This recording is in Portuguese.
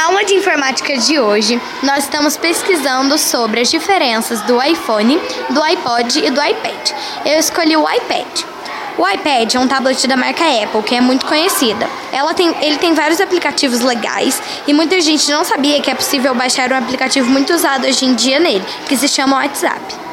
Na aula de informática de hoje, nós estamos pesquisando sobre as diferenças do iPhone, do iPod e do iPad. Eu escolhi o iPad. O iPad é um tablet da marca Apple, que é muito conhecida. Ela tem, ele tem vários aplicativos legais e muita gente não sabia que é possível baixar um aplicativo muito usado hoje em dia nele, que se chama WhatsApp.